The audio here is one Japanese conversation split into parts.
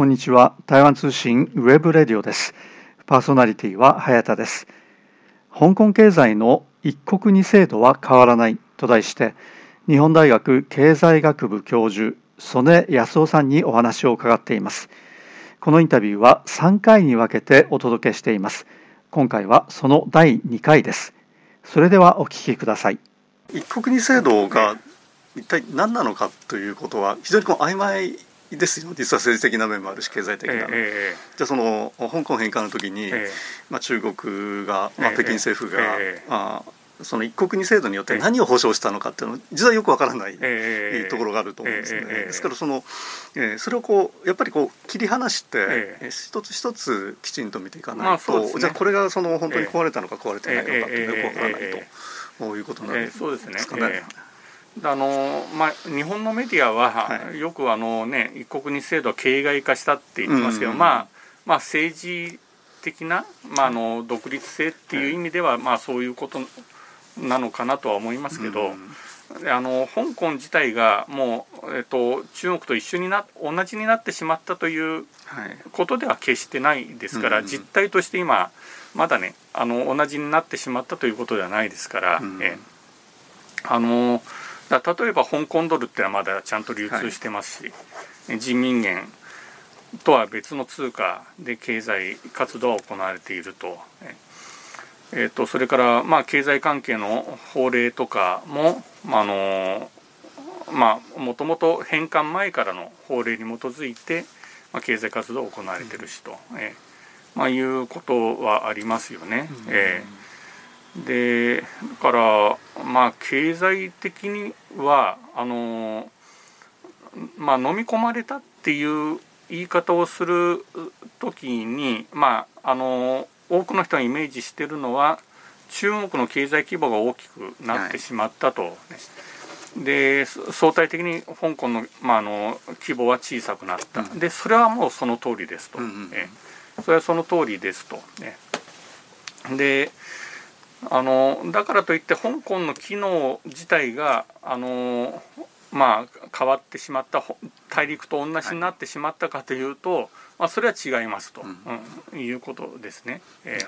こんにちは。台湾通信 web radio です。パーソナリティは早田です。香港経済の一国二制度は変わらないと題して日本大学経済学部教授曽根康雄さんにお話を伺っています。このインタビューは3回に分けてお届けしています。今回はその第2回です。それではお聞きください。一国二制度が一体何なのかということは非常にこう曖昧ですよ。実は政治的な面もあるし経済的な、えー、じゃあその香港返還の時に、えー、まあ、中国が、まあ、北京政府が、えー、あその一国二制度によって何を保障したのかっていうのは実はよくわからないところがあると思うんですね。ですからその、えー、それをこうやっぱりこう切り離して、えー、一つ一つきちんと見ていかないと、まあね、じゃあこれがその本当に壊れたのか壊れてないのかっていうのがよくわからないと、いうことなんですかね。あのまあ、日本のメディアは、はい、よくあの、ね、一国二制度は形骸化したって言ってますけど、うんうん、まあまあ、政治的な、まあ、あの独立性っていう意味では、はい、まあ、そういうことなのかなとは思いますけど、うん、あの香港自体がもう、えっと、中国と一緒にな同じになってしまったということでは決してないですから、はい、実態として今まだねあの同じになってしまったということではないですから、うん、え。あのだ例えば香港ドルってのはまだちゃんと流通してますし、はい、人民元とは別の通貨で経済活動は行われていると。えーと、それから、まあ、経済関係の法令とかも、まあのまあ、もともと返還前からの法令に基づいて、まあ、経済活動を行われてるしと、えーまあ、いうことはありますよね。えーでだからまあ経済的にはあのまあ飲み込まれたっていう言い方をする時にまああの多くの人がイメージしてるのは中国の経済規模が大きくなってしまったと、はい、で相対的に香港の,、まあ、あの規模は小さくなった、うん、でそれはもうその通りですと、うんうん、えそれはその通りですと、ね、であのだからといって香港の機能自体があのまあ変わってしまった大陸と同じになってしまったかというと、まあ、それは違いますと、うん、いうことですね。え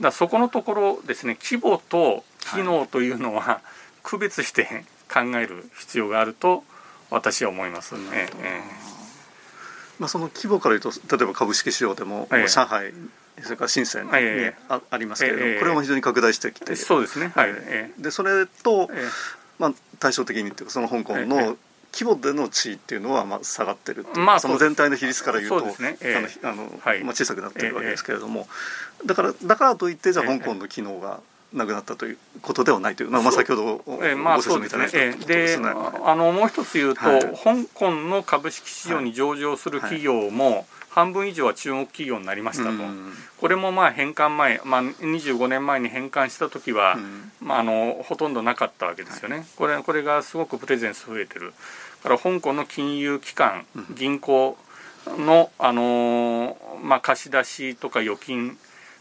ー、だそこのところですね規模と機能というのは区別して考える必要があると私は思いますね。えー、まあ、その規模から言うと例えば株式市場でも、えー、上海それから深センにあありますけれども、これも非常に拡大してきてそうですね、はい。でそれと、まあ、対照的にっていうかその香港の規模での地位っていうのはまあ下がってるまあ、その全体の比率から言うと、ね。あのまあ、小さくなってるわけですけれども、だからだからといってじゃあ香港の機能がなくなったということではないという、まあ、先ほどご説明いただいたで、ね、あのもう一つ言うと、香港の株式市場に上場する企業も、半分以上は中国企業になりましたと、これもまあ返還前、まあ、25年前に返還した時は、まあ、あのほとんどなかったわけですよね、これこれがすごくプレゼンス増えてる。から香港の金融機関銀行の、あのまあ、貸し出しとか預金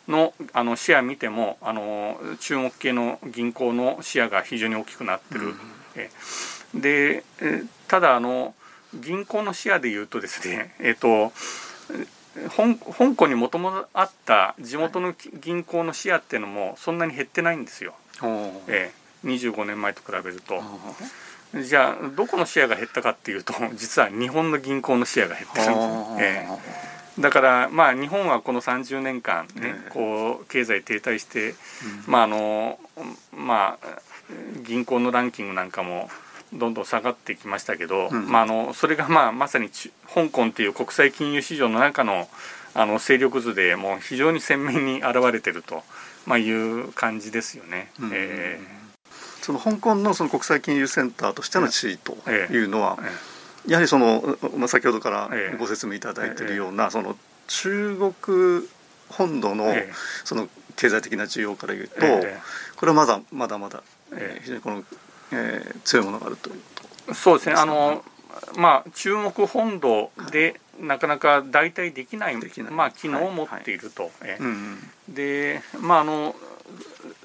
のあのシェア見てもあの中国系の銀行のシェアが非常に大きくなってる、うん、でただあの銀行のシェアでいうとですねえっ、と香港にもともとあった地元の銀行のシェアっていうのもそんなに減ってないんですよ、ええ、25年前と比べると。じゃあどこのシェアが減ったかっていうと 実は日本の銀行のシェアが減ってるんです、ええ、だからまあ日本はこの30年間ね、こう経済停滞して、まああのまあ銀行のランキングなんかもどんどん下がってきましたけど、うん、まあ、あのそれが、まあ、まさに香港っていう国際金融市場の中のあの勢力図でもう非常に鮮明に現れてると、まあ、いう感じですよね。うん、えー、その香港のその国際金融センターとしての地位というのは、えーえ。ー、やはりその、まあ、先ほどからご説明いただいているような、その中国本土のその経済的な需要からいうと、これはまだまだまだ非常にこのえー、強いものがあるというと。そうですね。あのまあ中国本土でなかなか代替できないまあ、機能を持っていると、はいはい、でまああの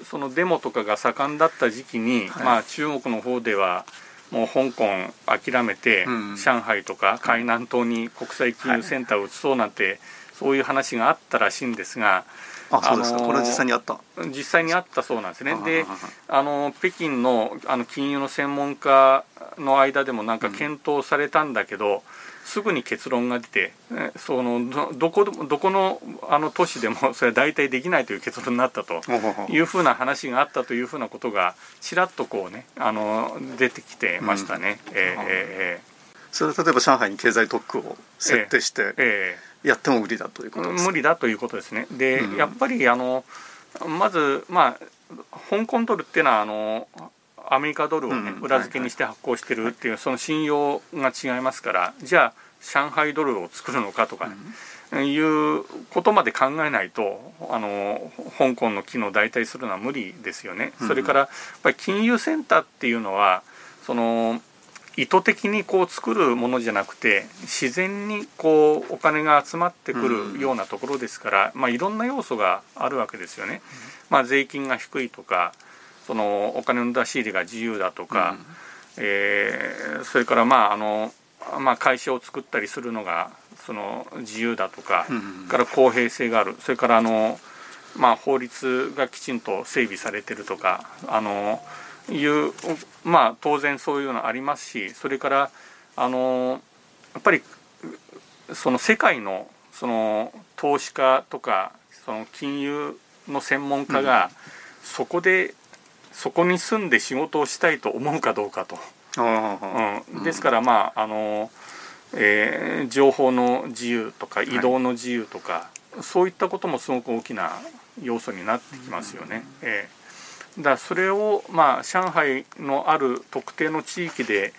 そのデモとかが盛んだった時期に、はい、まあ、中国の方ではもう香港諦めて、上海とか海南島に国際金融センターを移そうなんて、そういう話があったらしいんですが。あそうですか、これは実際にあった。実際にあったそうなんですね、であの北京のあの金融の専門家の間でもなんか検討されたんだけど、うん、すぐに結論が出て、そのどこどこのあの都市でも それは大体できないという結論になったというふうな話があったというふうなことがちらっとこうねあの出てきてましたね。うん、えー、えーそれは例えば上海に経済特区を設定して、えー、やっても無理だということです無理だということですね。で、うん、やっぱりあのまずまあ香港ドルっていうのはあのアメリカドルをね、裏付けにして発行してるっていう、その信用が違いますからじゃあ上海ドルを作るのかとかね、いうことまで考えないとあの香港の機能を代替するのは無理ですよね。それからやっぱり金融センターっていうのはその意図的にこう作るものじゃなくて自然にこうお金が集まってくるようなところですから、まあ、いろんな要素があるわけですよね。まあ、税金が低いとかそのお金の出し入れが自由だとか、うん、えー、それからまああの、まあ、会社を作ったりするのがその自由だとか、うん、から公平性がある。それからあの、まあ、法律がきちんと整備されてるとかあのいうまあ当然そういうのありますしそれからあのやっぱりその世界のその投資家とかその金融の専門家がそこで、そこに住んで仕事をしたいと思うかどうかと。うん、ですからまああの、えー、情報の自由とか移動の自由とか、はい、そういったこともすごく大きな要素になってきますよね。えーだそれをまあ上海のある特定の地域で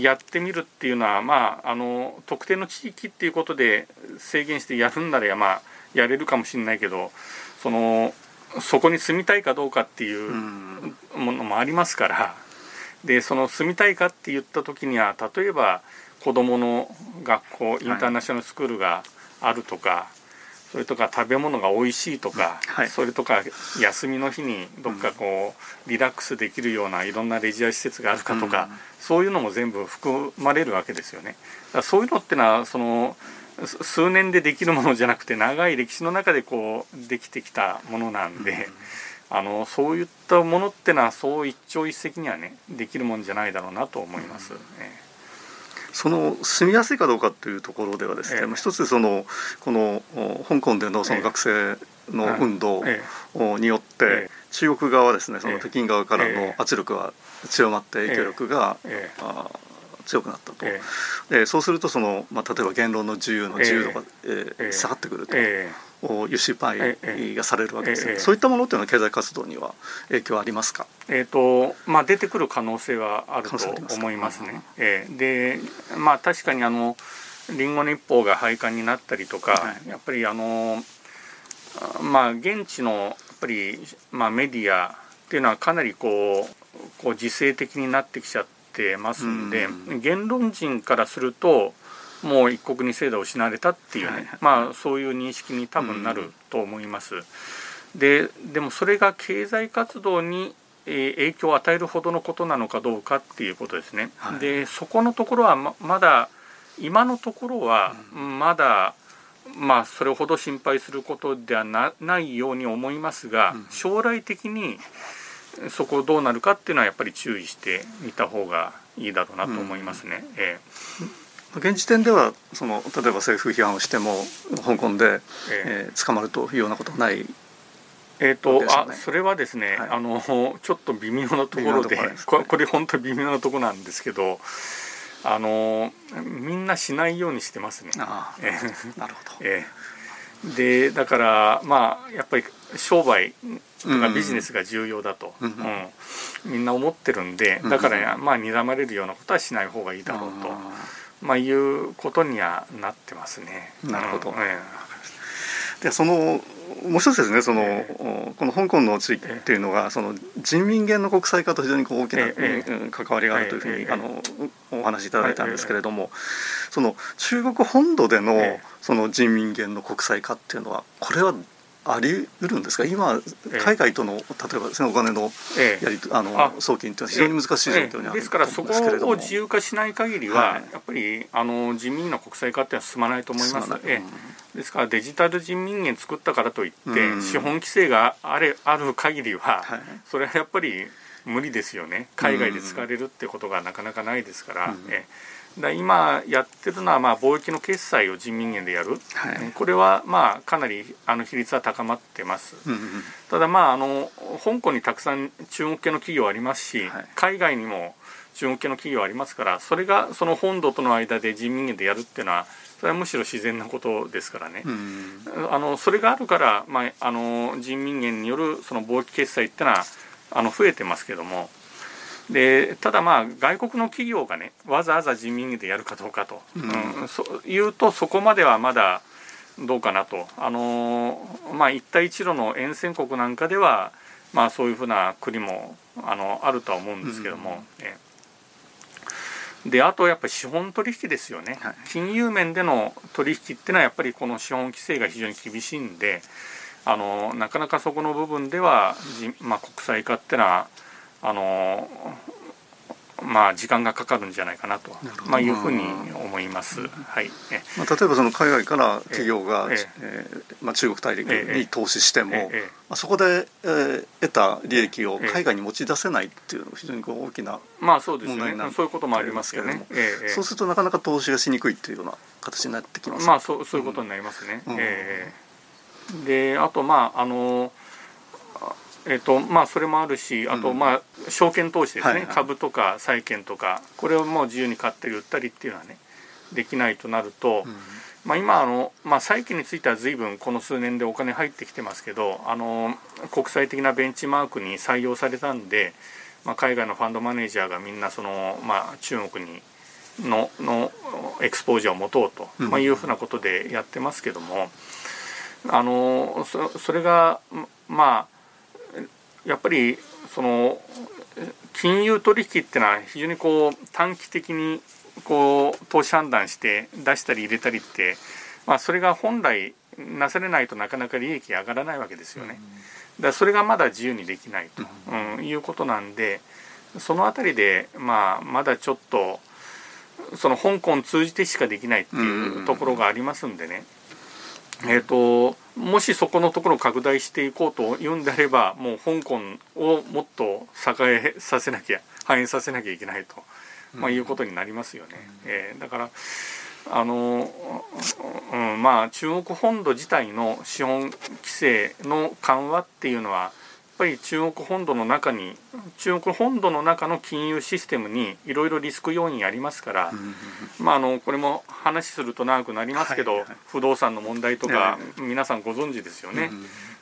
やってみるっていうのはまああの特定の地域っていうことで制限してやるんならまあやれるかもしれないけどそのそこに住みたいかどうかっていうものもありますからでその住みたいかって言った時には例えば子どもの学校インターナショナルスクールがあるとか、それとか食べ物が美味しいとか、はい、それとか休みの日にどっかこうリラックスできるようないろんなレジャー施設があるかとか、うん、そういうのも全部含まれるわけですよね。だそういうのってのはその数年でできるものじゃなくて長い歴史の中でこうできてきたものなんで、うん、あのそういったものってのはそう一朝一夕にはねできるもんじゃないだろうなと思います。ねその住みやすいかどうかというところではですね、ええ、一つそのこの香港でのその学生の運動によって、中国側はですねその北京側からの圧力が強まって影響力が、強くなったと、えー、そうするとその、まあ、例えば言論の自由の自由度が、え下がってくると。えー輸出パイがされるわけです、ね、そういったものっていうのは経済活動には影響ありますか、えーとまあ、出てくる可能性はあると思いますね。えー、でまあ確かにあのリンゴ日報が廃刊になったりとか、はい、やっぱりあのまあ現地のやっぱり、まあ、メディアっていうのはかなりこうこう自制的になってきちゃってますんで、ん言論人からするともう一国二制度を失われたっていうね、はい、まあそういう認識に多分なると思います。ででもそれが経済活動に影響を与えるほどのことなのかどうかっていうことですね。はい、でそこのところはままだ今のところはまだ、まあそれほど心配することではなないように思いますが、将来的にそこどうなるかっていうのはやっぱり注意してみた方がいいだろうなと思いますね。うん、えー現時点ではその例えば政府批判をしても香港で、えー、捕まるというようなことはないえーと、ね、あそれはですね、はい、あのちょっと微妙なところで、ね、これ本当に微妙なところなんですけどあのみんなしないようにしてますね。なるほど、えー、でだからまあやっぱり商売とかビジネスが重要だと、うん、うん。うん、みんな思ってるんでだから、まあ睨まれるようなことはしない方がいいだろうと。まあ、いうことにはなってますね。なるほど、えー、でそのもう一つですねその、えー、この香港の地域っていうのが、その人民元の国際化と非常にこう大きな、えー、関わりがあるというふうに、あのお話しいただいたんですけれども、その中国本土での,、その人民元の国際化っていうのはこれはあり得るんですか？今海外との例えば、お金のやり、あの送金というのは非常に難しい状況にあるですからそこを自由化しない限りは、やっぱりあの人民の国際化っていうのは進まないと思います。ので、ですからデジタル人民元作ったからといって、資本規制があれある限りは、それはやっぱり無理ですよね。海外で使われるってことがなかなかないですから。えだ今やってるのはまあ貿易の決済を人民元でやる、はい、これはまあかなりあの比率は高まってます、うんうん、ただまああの香港にたくさん中国系の企業ありますし、はい、海外にも中国系の企業ありますからそれがその本土との間で人民元でやるっていうのはそれはむしろ自然なことですからね、うん、あのそれがあるから、まあ、あの人民元によるその貿易決済っていうのはあの増えてますけどもでただまあ外国の企業がねわざわざ人民元でやるかどうかと、うん、そういうとそこまではまだどうかなと。あのまあ一帯一路の沿線国なんかではまあそういうふうな国もあのあるとは思うんですけども、うん、であとやっぱり資本取引ですよね、はい、金融面での取引っていうのはやっぱりこの資本規制が非常に厳しいんであのなかなかそこの部分では、まあ、国際化っていうのはあのまあ時間がかかるんじゃないかなとまあいうふうに思います。はい。まあ例えばその海外から企業が、ええー、まあ中国大陸に投資しても、ええまあそこで、えー、得た利益を海外に持ち出せないっていうのが非常にこう大きなまあそうですね。そういうこともありますけども、えそうするとなかなか投資がしにくいっていうような形になってきます。まあそうそういうことになりますね。うん、えー、であとまああの。えーとまあ、それもあるしあと、まあ、証券投資ですね、はいはい、株とか債券とか。これをもう自由に買ったり売ったりっていうのはねできないとなると、うん、まあ、今あの、まあ、債券については随分この数年でお金入ってきてますけどあの国際的なベンチマークに採用されたんで、まあ、海外のファンドマネージャーがみんなその、まあ、中国にののエクスポージャーを持とうと、まあ、いうふうなことでやってますけども、あのそそれがまあやっぱりその金融取引っていうのは非常にこう短期的にこう投資判断して出したり入れたりって、まあ、それが本来なされないとなかなか利益上がらないわけですよね。だそれがまだ自由にできないと、うん、いうことなんでその辺りで、まあ、まだちょっとその香港通じてしかできないっていうところがありますんでね、えーと、もしそこのところを拡大していこうというんであればもう香港をもっと栄えさせなきゃ繁栄させなきゃいけないと、まあ、いうことになりますよね。うん、えー、だからあの、うん、まあ中国本土自体の資本規制の緩和っていうのはぱり中国本土の中に中国本土の中の金融システムにいろいろリスク要因ありますから、まあ、あのこれも話すると長くなりますけど、不動産の問題とか皆さんご存知ですよね。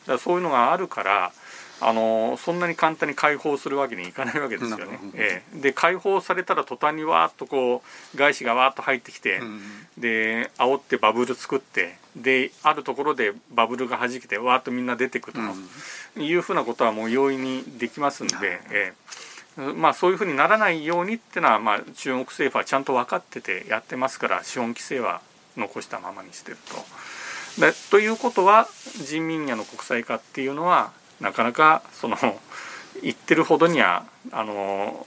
だそういうのがあるからあのそんなに簡単に解放するわけにいかないわけですよね。ええ、で解放されたら途端にわーっとこう外資がわーっと入ってきて、うん、で煽ってバブル作ってであるところでバブルがはじけてわーっとみんな出てくと、うん、いうふうなことはもう容易にできますんで。ええまあ、そういうふうにならないようにっていうのは、まあ、中国政府はちゃんと分かっててやってますから資本規制は残したままにしてると。でということは人民元の国際化っていうのはなかなかその 言ってるほどにはあの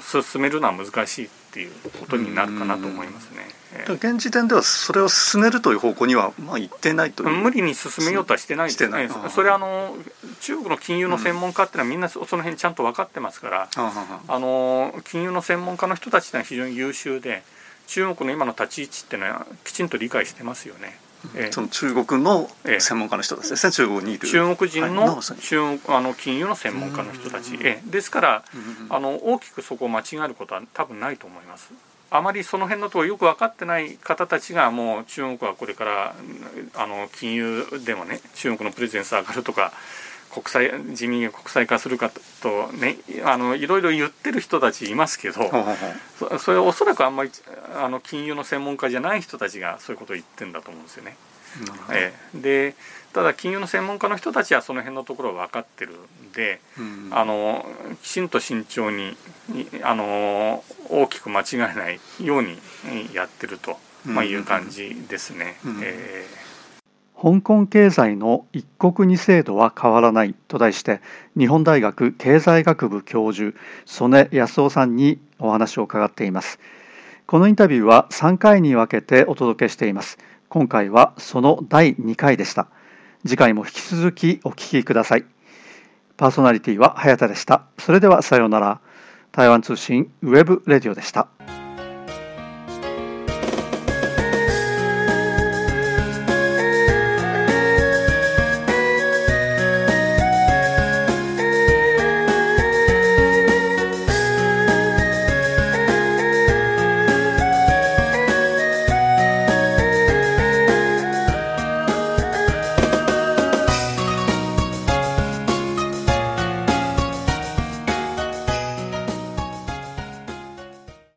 進めるのは難しいっていうことになるかなと思いますね。現時点ではそれを進めるという方向にはまあ言ってないという。無理に進めようとはしてないです。ね。それはあの中国の金融の専門家っていうのはみんなその辺ちゃんと分かってますから、あの金融の専門家の人たちっていうのは非常に優秀で中国の今の立ち位置っていうのはきちんと理解してますよね。その中国の専門家の人ですね、え中国にいる。中国人の,、中あの金融の専門家の人たち、えですから、あの大きくそこを間違えることは多分ないと思います。あまりその辺のところよく分かってない方たちがもう中国はこれからあの金融でもね中国のプレゼンス上がるとか国際自民が国際化するかとねあのいろいろ言ってる人たちいますけどそそれはおそらくあんまりあの金融の専門家じゃない人たちがそういうことを言ってんだと思うんですよね。ええ、でただ金融の専門家の人たちはその辺のところは分かってるんで、うん、あのきちんと慎重にあの大きく間違えないようにやってると、まあ、いう感じですね。うん。うん、え。ー香港経済の一国二制度は変わらないと題して日本大学経済学部教授曽根康夫さんにお話を伺っています。このインタビューは3回に分けてお届けしています。今回はその第2回でした。次回も引き続きお聞きください。パーソナリティは早田でした。それではさようなら。台湾通信 web radio でした。